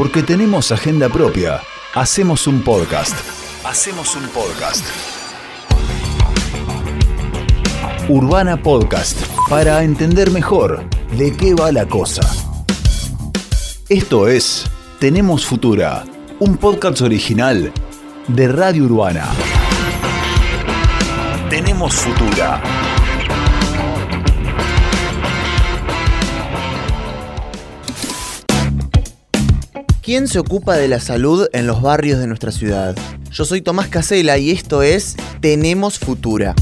Porque tenemos agenda propia. Hacemos un podcast. Hacemos un podcast. Urbana Podcast. Para entender mejor de qué va la cosa. Esto es Tenemos Futura. Un podcast original de Radio Urbana. Tenemos Futura. ¿Quién se ocupa de la salud en los barrios de nuestra ciudad? Yo soy Tomás Casela y esto es Tenemos Futura.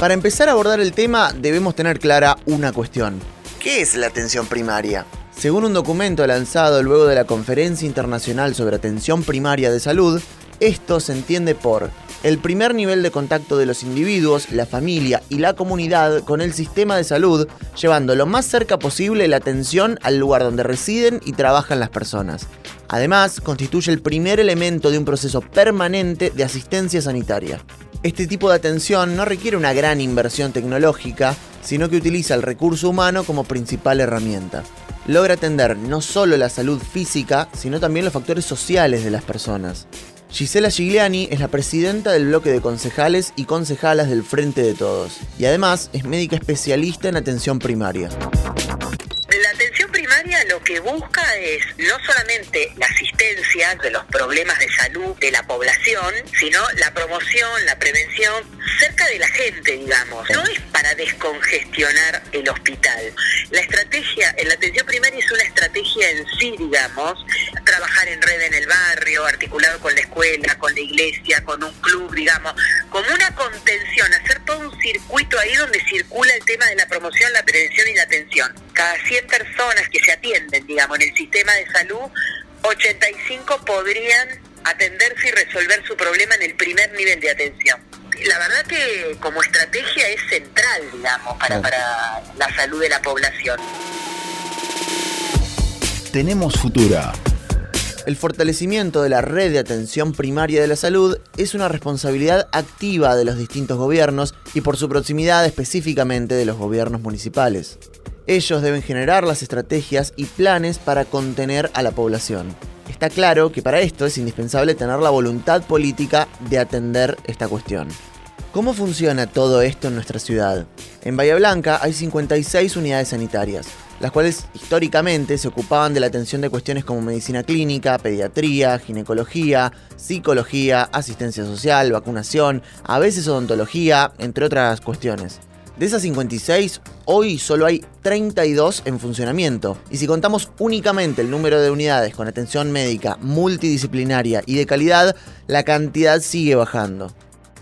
Para empezar a abordar el tema debemos tener clara una cuestión. ¿Qué es la atención primaria? Según un documento lanzado luego de la Conferencia Internacional sobre Atención Primaria de Salud, esto se entiende por el primer nivel de contacto de los individuos, la familia y la comunidad con el sistema de salud, llevando lo más cerca posible la atención al lugar donde residen y trabajan las personas. Además, constituye el primer elemento de un proceso permanente de asistencia sanitaria. Este tipo de atención no requiere una gran inversión tecnológica, sino que utiliza el recurso humano como principal herramienta. Logra atender no solo la salud física, sino también los factores sociales de las personas. Gisela Gigliani es la presidenta del bloque de concejales y concejalas del Frente de Todos, y además es médica especialista en atención primaria lo que busca es no solamente la asistencia de los problemas de salud de la población, sino la promoción, la prevención cerca de la gente, digamos. No es para descongestionar el hospital. La estrategia en la atención primaria es una estrategia en sí, digamos, trabajar en red en el barrio, articulado con la escuela, con la iglesia, con un club, digamos, como una contención, hacer todo un circuito ahí donde circula el tema de la promoción, la prevención y la atención. Cada 100 personas que se atienden, digamos, en el sistema de salud, 85 podrían atenderse y resolver su problema en el primer nivel de atención. La verdad que como estrategia es central, digamos, para, para la salud de la población. Tenemos Futura. El fortalecimiento de la red de atención primaria de la salud es una responsabilidad activa de los distintos gobiernos y por su proximidad específicamente de los gobiernos municipales. Ellos deben generar las estrategias y planes para contener a la población. Está claro que para esto es indispensable tener la voluntad política de atender esta cuestión. ¿Cómo funciona todo esto en nuestra ciudad? En Bahía Blanca hay 56 unidades sanitarias, las cuales históricamente se ocupaban de la atención de cuestiones como medicina clínica, pediatría, ginecología, psicología, asistencia social, vacunación, a veces odontología, entre otras cuestiones. De esas 56, hoy solo hay 32 en funcionamiento. Y si contamos únicamente el número de unidades con atención médica multidisciplinaria y de calidad, la cantidad sigue bajando.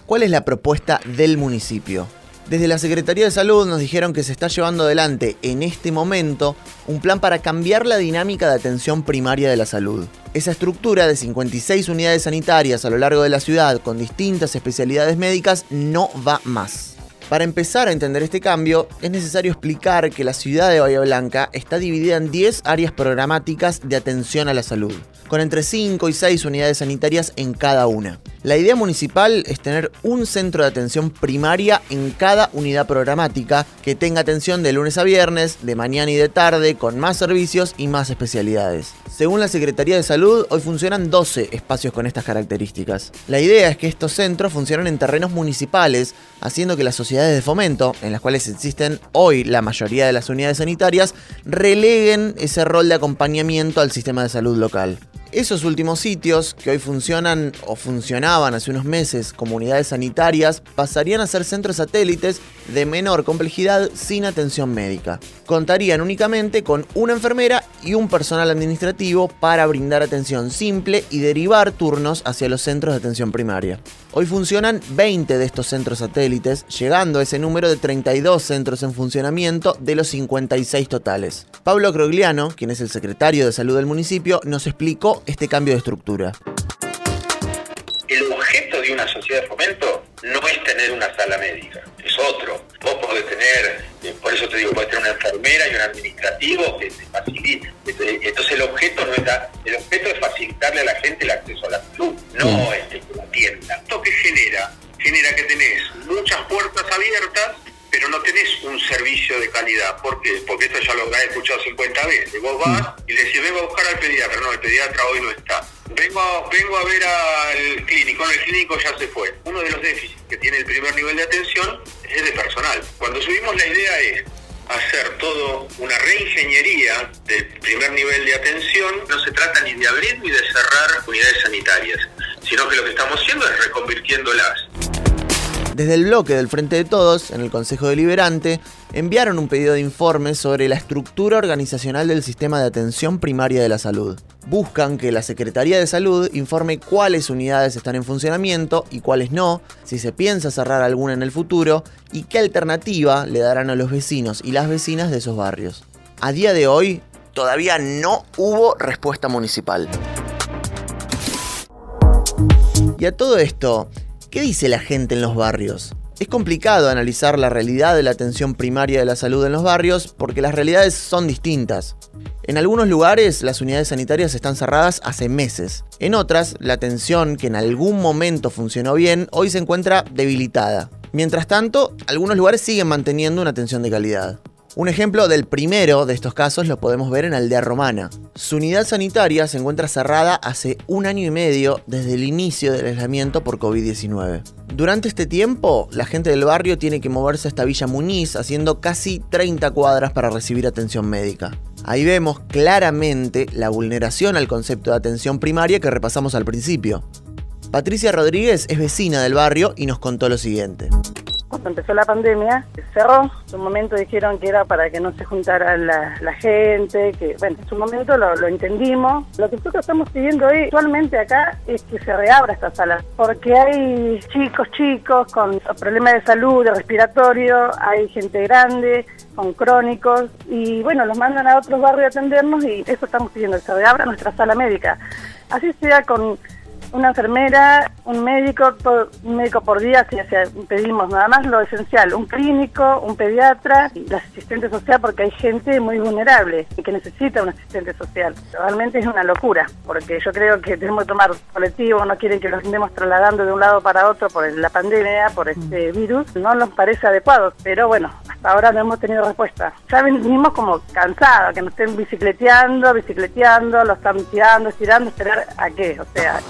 ¿Cuál es la propuesta del municipio? Desde la Secretaría de Salud nos dijeron que se está llevando adelante en este momento un plan para cambiar la dinámica de atención primaria de la salud. Esa estructura de 56 unidades sanitarias a lo largo de la ciudad con distintas especialidades médicas no va más. Para empezar a entender este cambio, es necesario explicar que la ciudad de Bahía Blanca está dividida en 10 áreas programáticas de atención a la salud, con entre 5 y 6 unidades sanitarias en cada una. La idea municipal es tener un centro de atención primaria en cada unidad programática que tenga atención de lunes a viernes, de mañana y de tarde, con más servicios y más especialidades. Según la Secretaría de Salud, hoy funcionan 12 espacios con estas características. La idea es que estos centros funcionen en terrenos municipales, haciendo que las sociedades de fomento, en las cuales existen hoy la mayoría de las unidades sanitarias, releguen ese rol de acompañamiento al sistema de salud local. Esos últimos sitios, que hoy funcionan o funcionaban hace unos meses como unidades sanitarias, pasarían a ser centros satélites de menor complejidad sin atención médica. Contarían únicamente con una enfermera y un personal administrativo para brindar atención simple y derivar turnos hacia los centros de atención primaria. Hoy funcionan 20 de estos centros satélites, llegando a ese número de 32 centros en funcionamiento de los 56 totales. Pablo Crogliano, quien es el secretario de salud del municipio, nos explicó este cambio de estructura. El objeto de una sociedad de fomento no es tener una sala médica, es otro. Vos podés tener, eh, por eso te digo, podés tener una enfermera y un administrativo que te facilite. Entonces el objeto no está, el objeto es facilitarle a la gente el acceso a la salud, no es que la tienda. Esto que genera, genera que tenés muchas puertas abiertas pero no tenés un servicio de calidad. ¿Por qué? Porque esto ya lo has escuchado 50 veces. Vos vas y le decís, vengo a buscar al pediatra. No, el pediatra hoy no está. Vengo a, vengo a ver al clínico. No, el clínico ya se fue. Uno de los déficits que tiene el primer nivel de atención es de personal. Cuando subimos la idea es hacer todo una reingeniería del primer nivel de atención. No se trata ni de abrir ni de cerrar unidades sanitarias, sino que lo que estamos haciendo es reconvirtiéndolas. Desde el bloque del Frente de Todos, en el Consejo Deliberante, enviaron un pedido de informe sobre la estructura organizacional del sistema de atención primaria de la salud. Buscan que la Secretaría de Salud informe cuáles unidades están en funcionamiento y cuáles no, si se piensa cerrar alguna en el futuro y qué alternativa le darán a los vecinos y las vecinas de esos barrios. A día de hoy, todavía no hubo respuesta municipal. Y a todo esto, ¿Qué dice la gente en los barrios? Es complicado analizar la realidad de la atención primaria de la salud en los barrios porque las realidades son distintas. En algunos lugares las unidades sanitarias están cerradas hace meses. En otras, la atención que en algún momento funcionó bien hoy se encuentra debilitada. Mientras tanto, algunos lugares siguen manteniendo una atención de calidad. Un ejemplo del primero de estos casos lo podemos ver en Aldea Romana. Su unidad sanitaria se encuentra cerrada hace un año y medio desde el inicio del aislamiento por COVID-19. Durante este tiempo, la gente del barrio tiene que moverse hasta Villa Muniz haciendo casi 30 cuadras para recibir atención médica. Ahí vemos claramente la vulneración al concepto de atención primaria que repasamos al principio. Patricia Rodríguez es vecina del barrio y nos contó lo siguiente cuando empezó la pandemia, cerró. En su momento dijeron que era para que no se juntara la, gente, que bueno, en su momento lo, entendimos. Lo que nosotros estamos pidiendo hoy actualmente acá es que se reabra esta sala, porque hay chicos, chicos con problemas de salud, de respiratorio, hay gente grande, con crónicos, y bueno, los mandan a otros barrios a atendernos y eso estamos pidiendo, se reabra nuestra sala médica. Así sea con una enfermera, un médico, un médico por día, si pedimos nada más lo esencial, un clínico, un pediatra, y la asistente social, porque hay gente muy vulnerable y que necesita un asistente social. Realmente es una locura, porque yo creo que tenemos que tomar colectivo, no quieren que los andemos trasladando de un lado para otro por la pandemia, por este virus, no nos parece adecuado, pero bueno, hasta ahora no hemos tenido respuesta. Ya venimos como cansados, que nos estén bicicleteando, bicicleteando, lo están tirando, estirando, esperar a qué, o sea...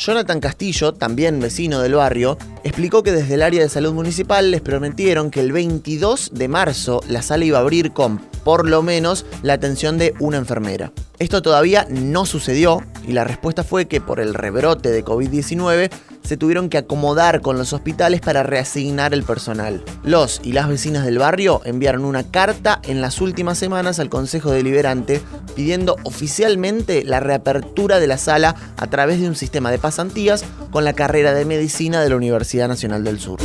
Jonathan Castillo, también vecino del barrio, explicó que desde el área de salud municipal les prometieron que el 22 de marzo la sala iba a abrir con, por lo menos, la atención de una enfermera. Esto todavía no sucedió y la respuesta fue que por el rebrote de COVID-19 se tuvieron que acomodar con los hospitales para reasignar el personal. Los y las vecinas del barrio enviaron una carta en las últimas semanas al Consejo Deliberante pidiendo oficialmente la reapertura de la sala a través de un sistema de pasantías con la carrera de medicina de la Universidad Nacional del Sur.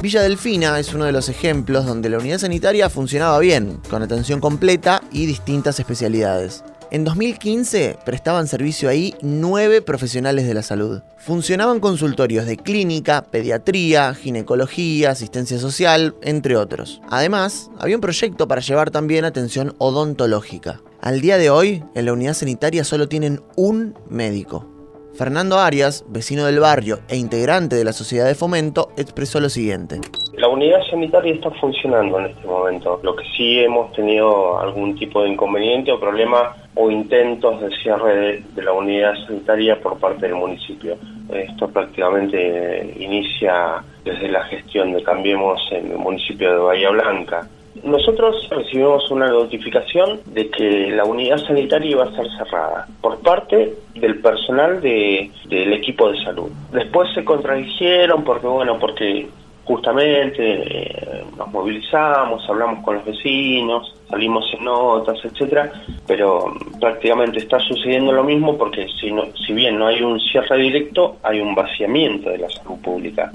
Villa Delfina es uno de los ejemplos donde la unidad sanitaria funcionaba bien, con atención completa y distintas especialidades. En 2015 prestaban servicio ahí nueve profesionales de la salud. Funcionaban consultorios de clínica, pediatría, ginecología, asistencia social, entre otros. Además, había un proyecto para llevar también atención odontológica. Al día de hoy, en la unidad sanitaria solo tienen un médico. Fernando Arias, vecino del barrio e integrante de la sociedad de fomento, expresó lo siguiente. La unidad sanitaria está funcionando en este momento. Lo que sí hemos tenido algún tipo de inconveniente o problema o intentos de cierre de, la unidad sanitaria por parte del municipio. Esto prácticamente inicia desde la gestión de Cambiemos en el municipio de Bahía Blanca. Nosotros recibimos una notificación de que la unidad sanitaria iba a ser cerrada por parte del personal de, del equipo de salud. Después se contradijeron porque, bueno, porque justamente eh, nos movilizamos, hablamos con los vecinos, salimos en notas, etcétera, pero prácticamente está sucediendo lo mismo porque si, no, si bien no hay un cierre directo, hay un vaciamiento de la salud pública.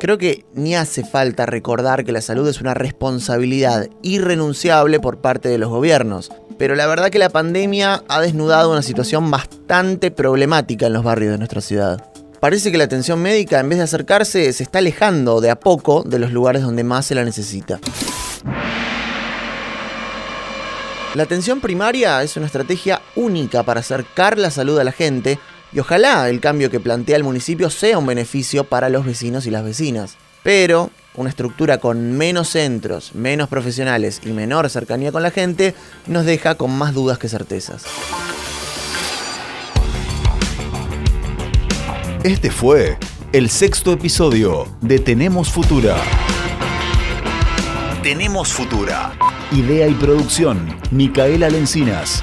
Creo que ni hace falta recordar que la salud es una responsabilidad irrenunciable por parte de los gobiernos, pero la verdad que la pandemia ha desnudado una situación bastante problemática en los barrios de nuestra ciudad. Parece que la atención médica, en vez de acercarse, se está alejando de a poco de los lugares donde más se la necesita. La atención primaria es una estrategia única para acercar la salud a la gente Y ojalá el cambio que plantea el municipio sea un beneficio para los vecinos y las vecinas. Pero una estructura con menos centros, menos profesionales y menor cercanía con la gente nos deja con más dudas que certezas. Este fue el sexto episodio de Tenemos Futura. Tenemos Futura. Idea y producción, Micaela Lencinas.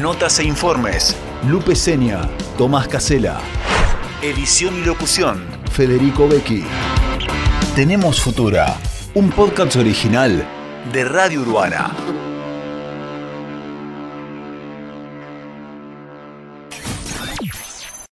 Notas e informes, Lupe Seña, Tomás Casela. Edición y locución, Federico Becchi. Tenemos Futura, un podcast original de Radio Urbana.